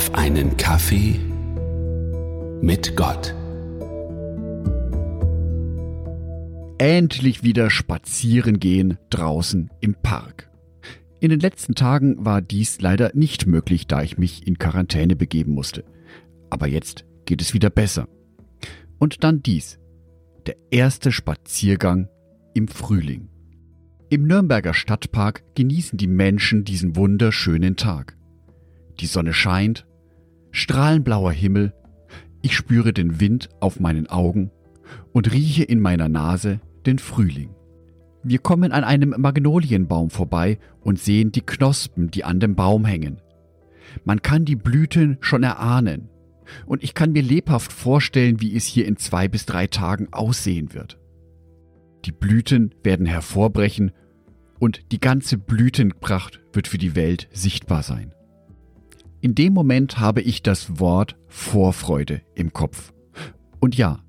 auf einen Kaffee mit Gott. Endlich wieder spazieren gehen draußen im Park. In den letzten Tagen war dies leider nicht möglich, da ich mich in Quarantäne begeben musste. Aber jetzt geht es wieder besser. Und dann dies. Der erste Spaziergang im Frühling. Im Nürnberger Stadtpark genießen die Menschen diesen wunderschönen Tag. Die Sonne scheint, strahlenblauer Himmel, ich spüre den Wind auf meinen Augen und rieche in meiner Nase den Frühling. Wir kommen an einem Magnolienbaum vorbei und sehen die Knospen, die an dem Baum hängen. Man kann die Blüten schon erahnen, und ich kann mir lebhaft vorstellen, wie es hier in zwei bis drei Tagen aussehen wird. Die Blüten werden hervorbrechen und die ganze Blütenpracht wird für die Welt sichtbar sein. In dem Moment habe ich das Wort Vorfreude im Kopf. Und ja,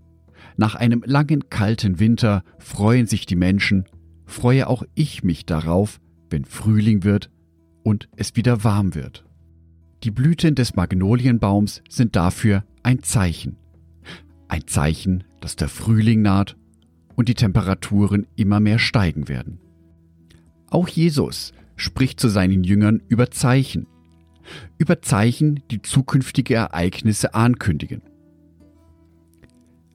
nach einem langen kalten Winter freuen sich die Menschen, freue auch ich mich darauf, wenn Frühling wird und es wieder warm wird. Die Blüten des Magnolienbaums sind dafür ein Zeichen. Ein Zeichen, dass der Frühling naht und die Temperaturen immer mehr steigen werden. Auch Jesus spricht zu seinen Jüngern über Zeichen. Über Zeichen, die zukünftige Ereignisse ankündigen.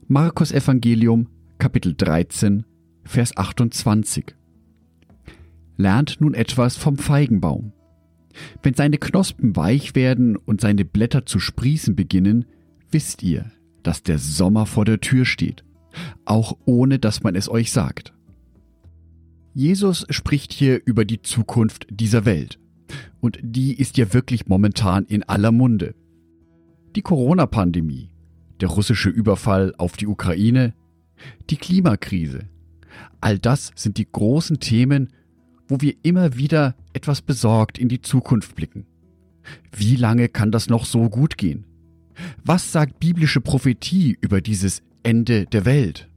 Markus Evangelium Kapitel 13 Vers 28 Lernt nun etwas vom Feigenbaum. Wenn seine Knospen weich werden und seine Blätter zu sprießen beginnen, wisst ihr, dass der Sommer vor der Tür steht, auch ohne dass man es euch sagt. Jesus spricht hier über die Zukunft dieser Welt. Und die ist ja wirklich momentan in aller Munde. Die Corona-Pandemie, der russische Überfall auf die Ukraine, die Klimakrise. All das sind die großen Themen, wo wir immer wieder etwas besorgt in die Zukunft blicken. Wie lange kann das noch so gut gehen? Was sagt biblische Prophetie über dieses Ende der Welt?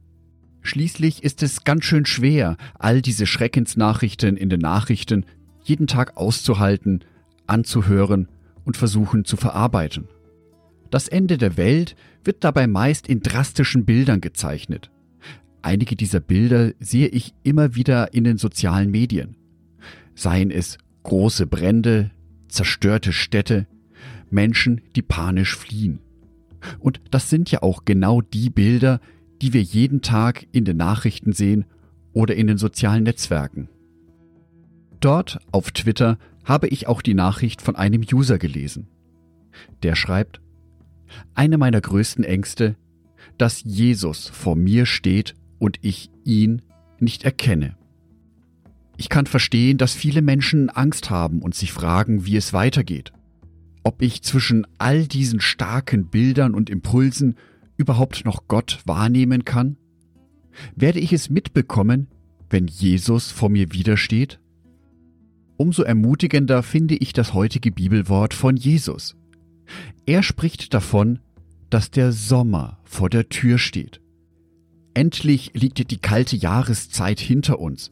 Schließlich ist es ganz schön schwer, all diese Schreckensnachrichten in den Nachrichten jeden Tag auszuhalten, anzuhören und versuchen zu verarbeiten. Das Ende der Welt wird dabei meist in drastischen Bildern gezeichnet. Einige dieser Bilder sehe ich immer wieder in den sozialen Medien. Seien es große Brände, zerstörte Städte, Menschen, die panisch fliehen. Und das sind ja auch genau die Bilder, die wir jeden Tag in den Nachrichten sehen oder in den sozialen Netzwerken. Dort auf Twitter habe ich auch die Nachricht von einem User gelesen. Der schreibt, eine meiner größten Ängste, dass Jesus vor mir steht und ich ihn nicht erkenne. Ich kann verstehen, dass viele Menschen Angst haben und sich fragen, wie es weitergeht. Ob ich zwischen all diesen starken Bildern und Impulsen überhaupt noch Gott wahrnehmen kann? Werde ich es mitbekommen, wenn Jesus vor mir widersteht? Umso ermutigender finde ich das heutige Bibelwort von Jesus. Er spricht davon, dass der Sommer vor der Tür steht. Endlich liegt die kalte Jahreszeit hinter uns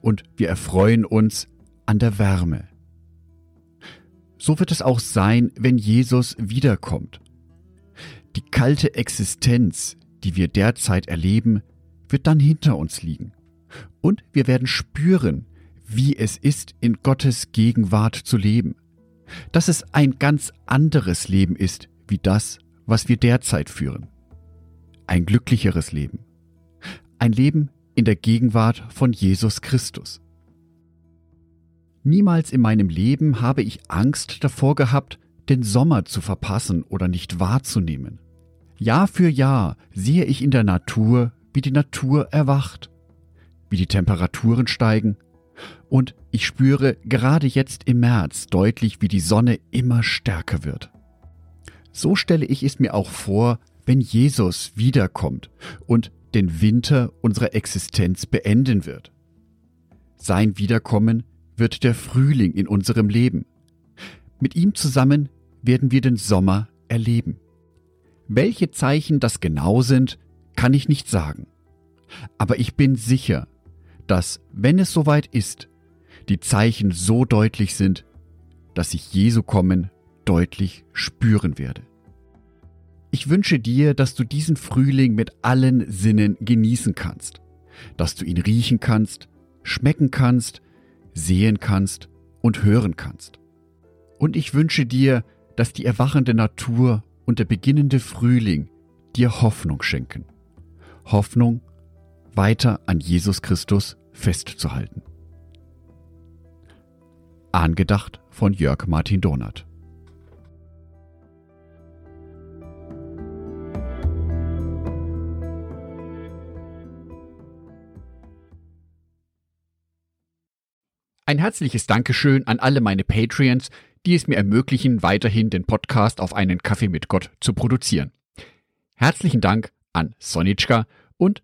und wir erfreuen uns an der Wärme. So wird es auch sein, wenn Jesus wiederkommt. Die kalte Existenz, die wir derzeit erleben, wird dann hinter uns liegen. Und wir werden spüren, wie es ist, in Gottes Gegenwart zu leben. Dass es ein ganz anderes Leben ist, wie das, was wir derzeit führen. Ein glücklicheres Leben. Ein Leben in der Gegenwart von Jesus Christus. Niemals in meinem Leben habe ich Angst davor gehabt, den Sommer zu verpassen oder nicht wahrzunehmen. Jahr für Jahr sehe ich in der Natur, wie die Natur erwacht, wie die Temperaturen steigen, und ich spüre gerade jetzt im März deutlich, wie die Sonne immer stärker wird. So stelle ich es mir auch vor, wenn Jesus wiederkommt und den Winter unserer Existenz beenden wird. Sein Wiederkommen wird der Frühling in unserem Leben. Mit ihm zusammen werden wir den Sommer erleben. Welche Zeichen das genau sind, kann ich nicht sagen. Aber ich bin sicher, dass, wenn es soweit ist, die Zeichen so deutlich sind, dass sich Jesu kommen deutlich spüren werde. Ich wünsche dir, dass du diesen Frühling mit allen Sinnen genießen kannst, dass du ihn riechen kannst, schmecken kannst, sehen kannst und hören kannst. Und ich wünsche dir, dass die erwachende Natur und der beginnende Frühling dir Hoffnung schenken. Hoffnung, weiter an Jesus Christus festzuhalten. Angedacht von Jörg Martin Donath. Ein herzliches Dankeschön an alle meine Patreons, die es mir ermöglichen, weiterhin den Podcast auf einen Kaffee mit Gott zu produzieren. Herzlichen Dank an Sonitschka und